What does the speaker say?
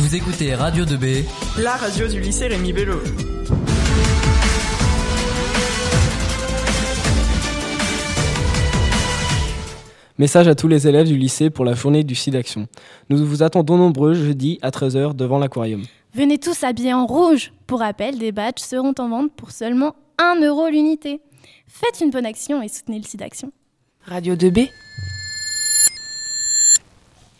Vous écoutez Radio 2B, la radio du lycée Rémi Bello. Message à tous les élèves du lycée pour la journée du SIDAction. Nous vous attendons nombreux jeudi à 13h devant l'aquarium. Venez tous habillés en rouge. Pour rappel, des badges seront en vente pour seulement 1 euro l'unité. Faites une bonne action et soutenez le SIDAction. Radio 2B